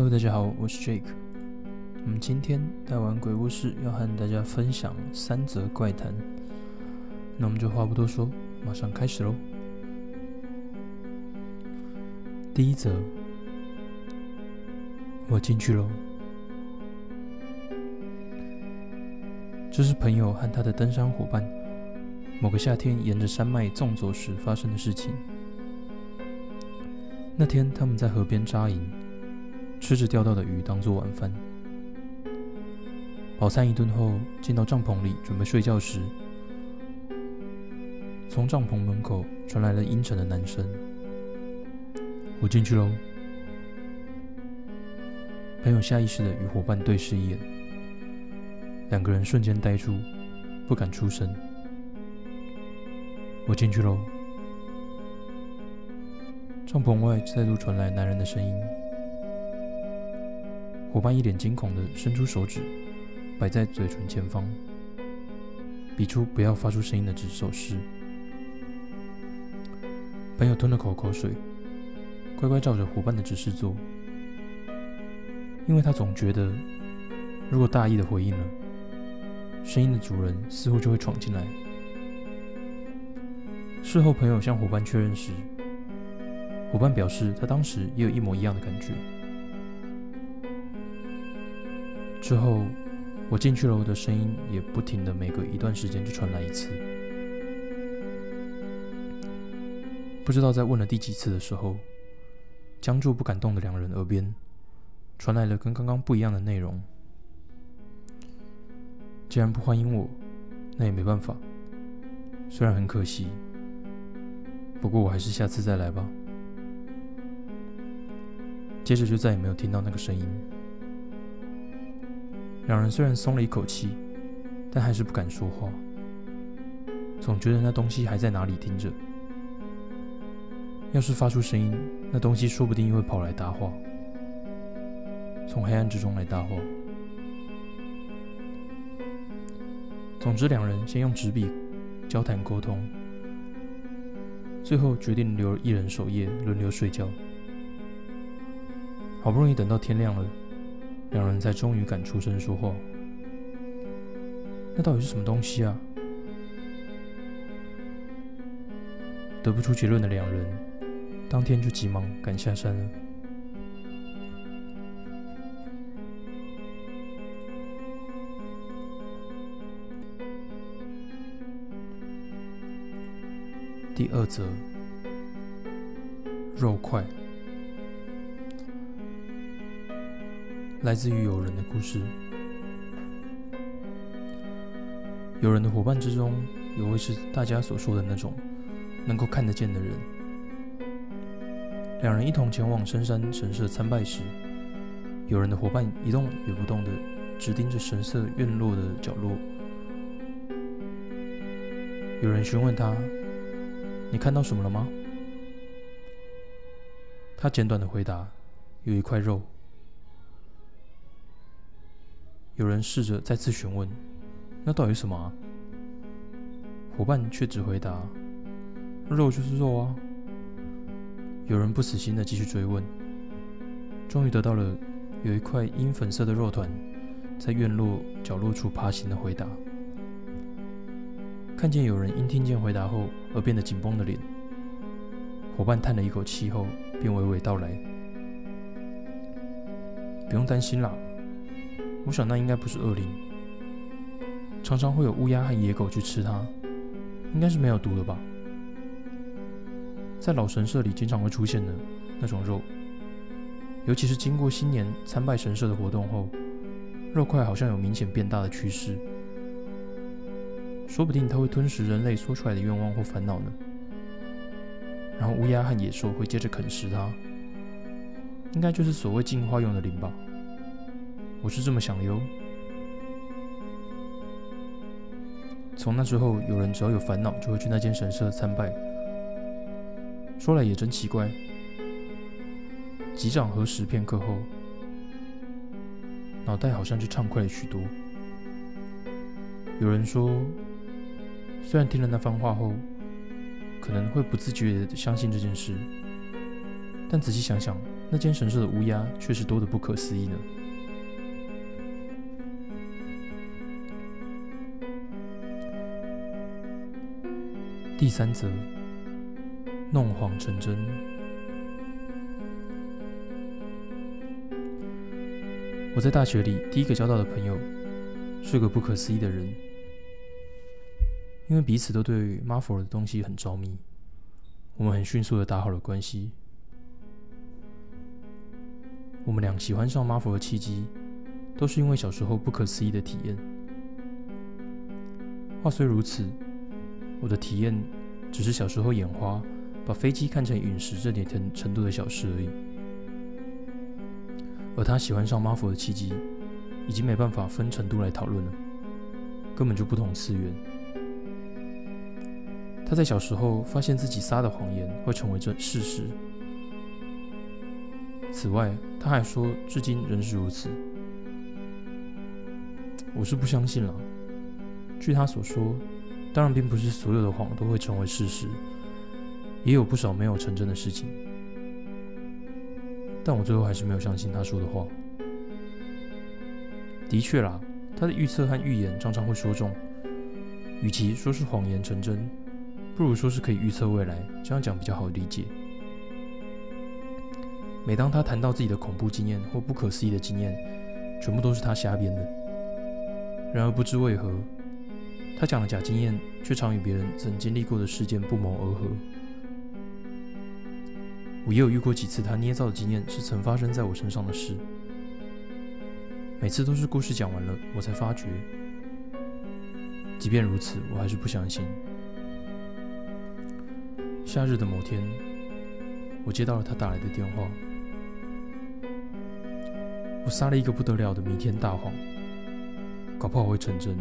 Hello，大家好，我是 Jake。我们今天带完鬼故事，要和大家分享三则怪谈。那我们就话不多说，马上开始喽。第一则，我进去喽。这是朋友和他的登山伙伴某个夏天沿着山脉纵走时发生的事情。那天他们在河边扎营，吃着钓到的鱼当做晚饭。饱餐一顿后，进到帐篷里准备睡觉时，从帐篷门口传来了阴沉的男声：“我进去喽。”朋友下意识的与伙伴对视一眼。两个人瞬间呆住，不敢出声。我进去喽。帐篷外再度传来男人的声音。伙伴一脸惊恐的伸出手指，摆在嘴唇前方，比出不要发出声音的指手势。朋友吞了口口水，乖乖照着伙伴的指示做，因为他总觉得，如果大意的回应了。声音的主人似乎就会闯进来。事后，朋友向伙伴确认时，伙伴表示他当时也有一模一样的感觉。之后，我进去楼的声音也不停的，每隔一段时间就传来一次。不知道在问了第几次的时候，僵住不敢动的两人耳边，传来了跟刚刚不一样的内容。既然不欢迎我，那也没办法。虽然很可惜，不过我还是下次再来吧。接着就再也没有听到那个声音。两人虽然松了一口气，但还是不敢说话，总觉得那东西还在哪里听着。要是发出声音，那东西说不定又会跑来搭话，从黑暗之中来搭话。总之，两人先用纸笔交谈沟通，最后决定留一人守夜，轮流睡觉。好不容易等到天亮了，两人才终于敢出声说话。那到底是什么东西啊？得不出结论的两人，当天就急忙赶下山了。第二则，肉块，来自于友人的故事。友人的伙伴之中，有位是大家所说的那种能够看得见的人。两人一同前往深山神社参拜时，友人的伙伴一动也不动的，只盯着神社院落的角落。有人询问他。你看到什么了吗？他简短的回答：“有一块肉。”有人试着再次询问：“那到底什么？”啊？”伙伴却只回答：“肉就是肉啊。”有人不死心的继续追问，终于得到了有一块阴粉色的肉团在院落角落处爬行的回答。看见有人因听见回答后而变得紧绷的脸，伙伴叹了一口气后，便娓娓道来：“不用担心啦，我想那应该不是恶灵，常常会有乌鸦和野狗去吃它，应该是没有毒的吧。在老神社里经常会出现的那种肉，尤其是经过新年参拜神社的活动后，肉块好像有明显变大的趋势。”说不定它会吞食人类说出来的愿望或烦恼呢。然后乌鸦和野兽会接着啃食它，应该就是所谓进化用的灵吧？我是这么想的哟。从那之后，有人只要有烦恼就会去那间神社参拜。说来也真奇怪，几掌核实片刻后，脑袋好像就畅快了许多。有人说。虽然听了那番话后，可能会不自觉地相信这件事，但仔细想想，那间神社的乌鸦确实多得不可思议呢。第三则，弄谎成真。我在大学里第一个交到的朋友，是个不可思议的人。因为彼此都对马佛的东西很着迷，我们很迅速的打好了关系。我们俩喜欢上马佛的契机，都是因为小时候不可思议的体验。话虽如此。我的体验只是小时候眼花，把飞机看成陨石这点程程度的小事而已。而他喜欢上马佛的契机，已经没办法分程度来讨论了，根本就不同次元。他在小时候发现自己撒的谎言会成为这事实。此外，他还说至今仍是如此。我是不相信了。据他所说。当然，并不是所有的谎都会成为事实，也有不少没有成真的事情。但我最后还是没有相信他说的话。的确啦，他的预测和预言常常会说中。与其说是谎言成真，不如说是可以预测未来，这样讲比较好理解。每当他谈到自己的恐怖经验或不可思议的经验，全部都是他瞎编的。然而不知为何。他讲的假经验，却常与别人曾经历过的事件不谋而合。我也有遇过几次他捏造的经验是曾发生在我身上的事，每次都是故事讲完了，我才发觉。即便如此，我还是不相信。夏日的某天，我接到了他打来的电话，我撒了一个不得了的弥天大谎，搞不好会成真。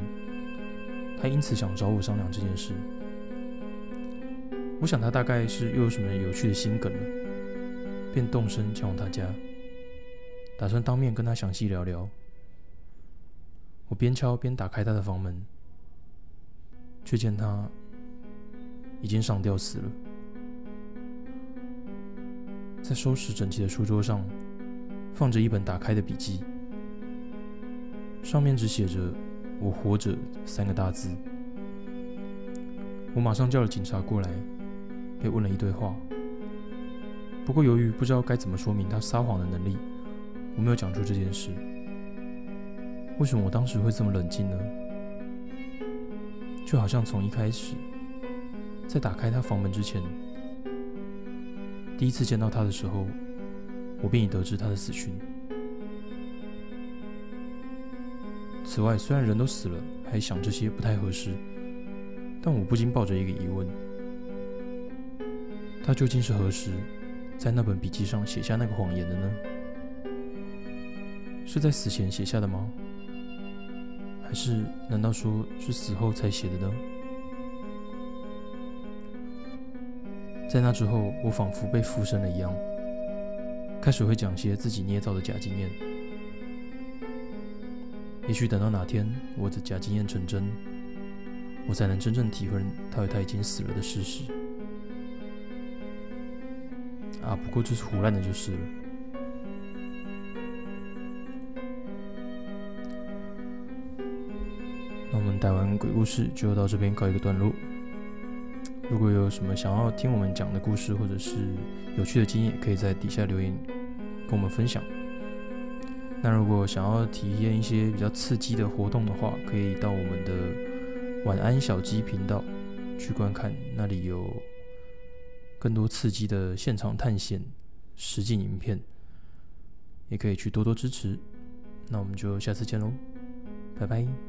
他因此想找我商量这件事。我想他大概是又有什么有趣的心梗了，便动身前往他家，打算当面跟他详细聊聊。我边敲边打开他的房门，却见他已经上吊死了，在收拾整齐的书桌上放着一本打开的笔记，上面只写着。我活着三个大字，我马上叫了警察过来，被问了一堆话。不过由于不知道该怎么说明他撒谎的能力，我没有讲出这件事。为什么我当时会这么冷静呢？就好像从一开始，在打开他房门之前，第一次见到他的时候，我便已得知他的死讯。此外，虽然人都死了，还想这些不太合适，但我不禁抱着一个疑问：他究竟是何时在那本笔记上写下那个谎言的呢？是在死前写下的吗？还是难道说是死后才写的呢？在那之后，我仿佛被附身了一样，开始会讲些自己捏造的假经验。也许等到哪天我的假经验成真，我才能真正体会他他已经死了的事实。啊，不过就是胡乱的，就是了。那我们带完鬼故事就到这边告一个段落。如果有什么想要听我们讲的故事，或者是有趣的经验，可以在底下留言跟我们分享。那如果想要体验一些比较刺激的活动的话，可以到我们的晚安小鸡频道去观看，那里有更多刺激的现场探险实景影片，也可以去多多支持。那我们就下次见喽，拜拜。